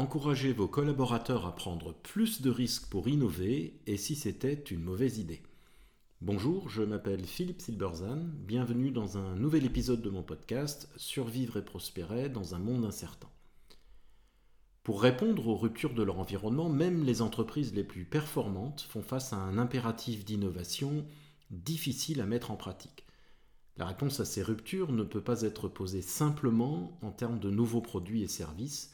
encouragez vos collaborateurs à prendre plus de risques pour innover et si c'était une mauvaise idée. Bonjour, je m'appelle Philippe Silberzan, bienvenue dans un nouvel épisode de mon podcast Survivre et prospérer dans un monde incertain. Pour répondre aux ruptures de leur environnement, même les entreprises les plus performantes font face à un impératif d'innovation difficile à mettre en pratique. La réponse à ces ruptures ne peut pas être posée simplement en termes de nouveaux produits et services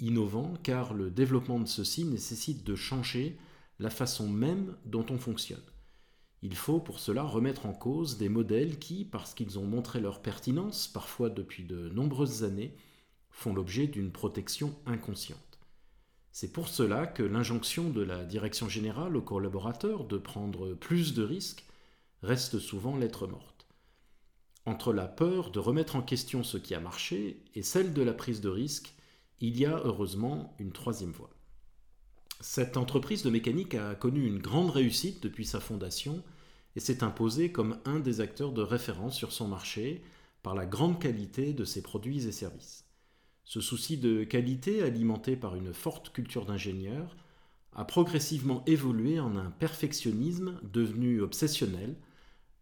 innovants, car le développement de ceux-ci nécessite de changer la façon même dont on fonctionne. Il faut pour cela remettre en cause des modèles qui, parce qu'ils ont montré leur pertinence, parfois depuis de nombreuses années, font l'objet d'une protection inconsciente. C'est pour cela que l'injonction de la direction générale aux collaborateurs de prendre plus de risques reste souvent lettre morte. Entre la peur de remettre en question ce qui a marché et celle de la prise de risque, il y a heureusement une troisième voie. Cette entreprise de mécanique a connu une grande réussite depuis sa fondation et s'est imposée comme un des acteurs de référence sur son marché par la grande qualité de ses produits et services. Ce souci de qualité, alimenté par une forte culture d'ingénieur, a progressivement évolué en un perfectionnisme devenu obsessionnel,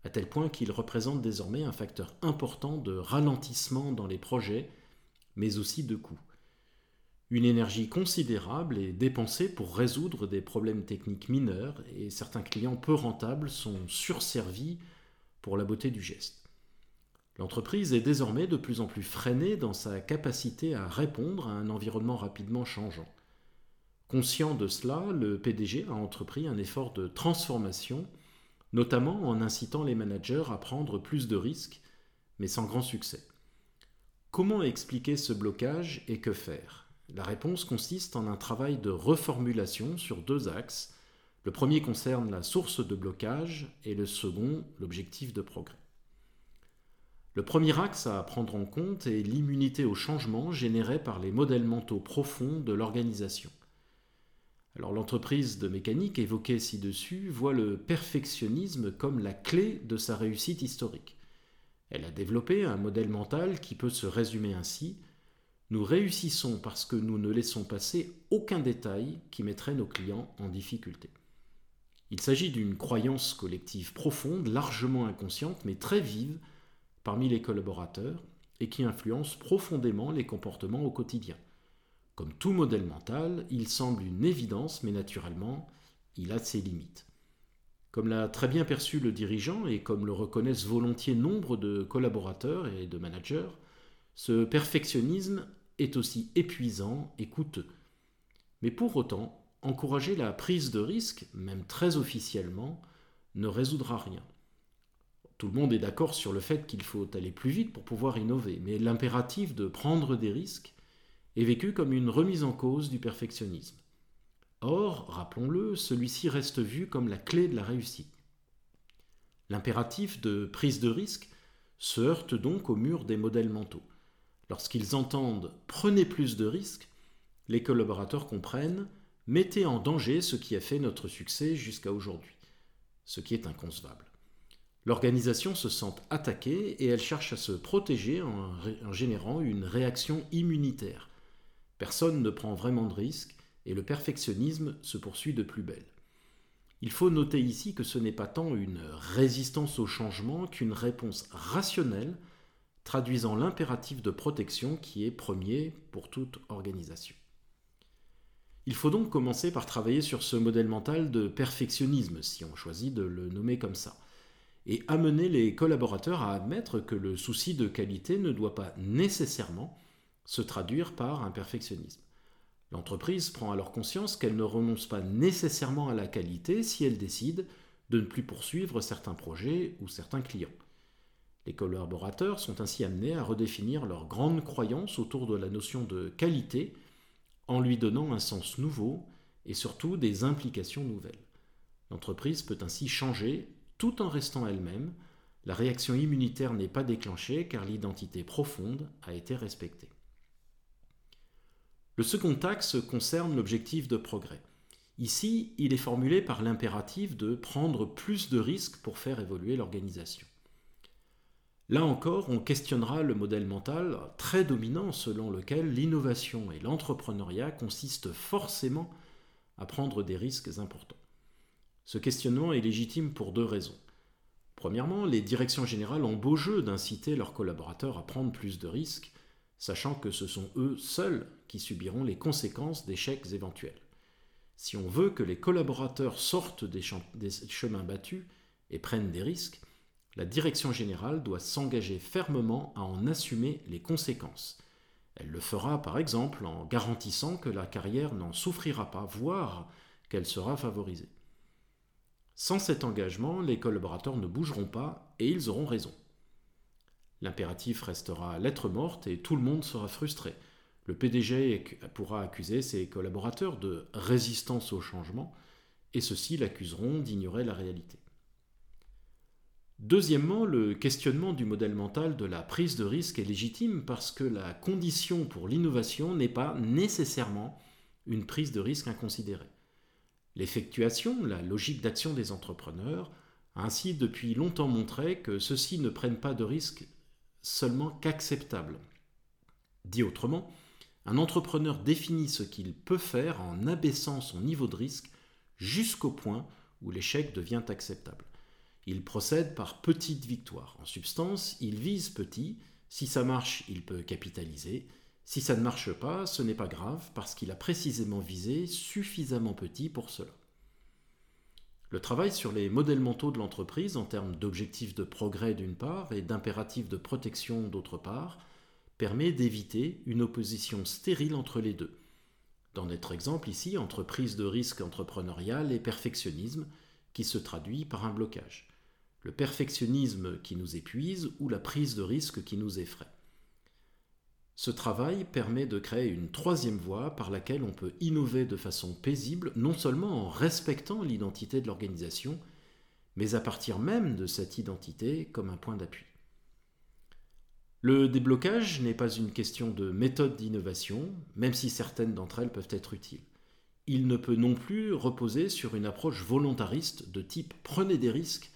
à tel point qu'il représente désormais un facteur important de ralentissement dans les projets, mais aussi de coûts. Une énergie considérable est dépensée pour résoudre des problèmes techniques mineurs et certains clients peu rentables sont surservis pour la beauté du geste. L'entreprise est désormais de plus en plus freinée dans sa capacité à répondre à un environnement rapidement changeant. Conscient de cela, le PDG a entrepris un effort de transformation, notamment en incitant les managers à prendre plus de risques, mais sans grand succès. Comment expliquer ce blocage et que faire? La réponse consiste en un travail de reformulation sur deux axes. Le premier concerne la source de blocage et le second l'objectif de progrès. Le premier axe à prendre en compte est l'immunité au changement générée par les modèles mentaux profonds de l'organisation. Alors l'entreprise de mécanique évoquée ci-dessus voit le perfectionnisme comme la clé de sa réussite historique. Elle a développé un modèle mental qui peut se résumer ainsi nous réussissons parce que nous ne laissons passer aucun détail qui mettrait nos clients en difficulté. Il s'agit d'une croyance collective profonde, largement inconsciente, mais très vive parmi les collaborateurs et qui influence profondément les comportements au quotidien. Comme tout modèle mental, il semble une évidence, mais naturellement, il a ses limites. Comme l'a très bien perçu le dirigeant et comme le reconnaissent volontiers nombre de collaborateurs et de managers, ce perfectionnisme est aussi épuisant et coûteux. Mais pour autant, encourager la prise de risque, même très officiellement, ne résoudra rien. Tout le monde est d'accord sur le fait qu'il faut aller plus vite pour pouvoir innover, mais l'impératif de prendre des risques est vécu comme une remise en cause du perfectionnisme. Or, rappelons-le, celui-ci reste vu comme la clé de la réussite. L'impératif de prise de risque se heurte donc au mur des modèles mentaux. Lorsqu'ils entendent prenez plus de risques, les collaborateurs comprennent mettez en danger ce qui a fait notre succès jusqu'à aujourd'hui, ce qui est inconcevable. L'organisation se sent attaquée et elle cherche à se protéger en, générant une réaction immunitaire. Personne ne prend vraiment de risques et le perfectionnisme se poursuit de plus belle. Il faut noter ici que ce n'est pas tant une résistance au changement qu'une réponse rationnelle traduisant l'impératif de protection qui est premier pour toute organisation. Il faut donc commencer par travailler sur ce modèle mental de perfectionnisme, si on choisit de le nommer comme ça, et amener les collaborateurs à admettre que le souci de qualité ne doit pas nécessairement se traduire par un perfectionnisme. L'entreprise prend alors conscience qu'elle ne renonce pas nécessairement à la qualité si elle décide de ne plus poursuivre certains projets ou certains clients. Les collaborateurs sont ainsi amenés à redéfinir leur grande croyance autour de la notion de qualité en lui donnant un sens nouveau et surtout des implications nouvelles. L'entreprise peut ainsi changer tout en restant elle-même. La réaction immunitaire n'est pas déclenchée car l'identité profonde a été respectée. Le second axe concerne l'objectif de progrès. Ici, il est formulé par l'impératif de prendre plus de risques pour faire évoluer l'organisation. Là encore, on questionnera le modèle mental très dominant selon lequel l'innovation et l'entrepreneuriat consistent forcément à prendre des risques importants. Ce questionnement est légitime pour deux raisons. Premièrement, les directions générales ont beau jeu d'inciter leurs collaborateurs à prendre plus de risques, sachant que ce sont eux seuls qui subiront les conséquences d'échecs éventuels. Si on veut que les collaborateurs sortent des, chemins battus et prennent des risques, la direction générale doit s'engager fermement à en assumer les conséquences. Elle le fera par exemple en garantissant que la carrière n'en souffrira pas, voire qu'elle sera favorisée. Sans cet engagement, les collaborateurs ne bougeront pas et ils auront raison. L'impératif restera lettre morte et tout le monde sera frustré. Le PDG pourra accuser ses collaborateurs de résistance au changement et ceux-ci l'accuseront d'ignorer la réalité. Deuxièmement, le questionnement du modèle mental de la prise de risque est légitime parce que la condition pour l'innovation n'est pas nécessairement une prise de risque inconsidérée. L'effectuation, la logique d'action des entrepreneurs, a ainsi depuis longtemps montré que ceux-ci ne prennent pas de risques seulement qu'acceptables. Dit autrement, un entrepreneur définit ce qu'il peut faire en abaissant son niveau de risque jusqu'au point où l'échec devient acceptable. Il procède par petites victoires. En substance, il vise petit. Si ça marche, il peut capitaliser. Si ça ne marche pas, ce n'est pas grave parce qu'il a précisément visé suffisamment petit pour cela. Le travail sur les modèles mentaux de l'entreprise en termes d'objectifs de progrès d'une part et d'impératifs de protection d'autre part permet d'éviter une opposition stérile entre les deux. Dans notre exemple ici, entre prise de risque entrepreneuriale et perfectionnisme qui se traduit par un blocage. Le perfectionnisme qui nous épuise ou la prise de risque qui nous effraie. Ce travail permet de créer une troisième voie par laquelle on peut innover de façon paisible, non seulement en respectant l'identité de l'organisation, mais à partir même de cette identité comme un point d'appui. Le déblocage n'est pas une question de méthode d'innovation, même si certaines d'entre elles peuvent être utiles. Il ne peut non plus reposer sur une approche volontariste de type prenez des risques,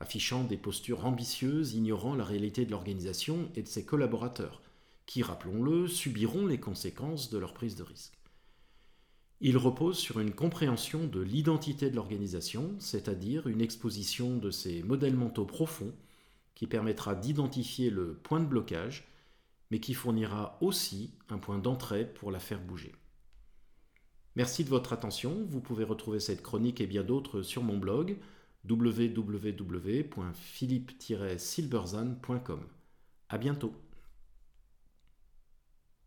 affichant des postures ambitieuses ignorant la réalité de l'organisation et de ses collaborateurs, qui, rappelons-le, subiront les conséquences de leur prise de risque. Il repose sur une compréhension de l'identité de l'organisation, c'est-à-dire une exposition de ses modèles mentaux profonds, qui permettra d'identifier le point de blocage, mais qui fournira aussi un point d'entrée pour la faire bouger. Merci de votre attention. Vous pouvez retrouver cette chronique et bien d'autres sur mon blog www.philippe-silberzan.com. À bientôt.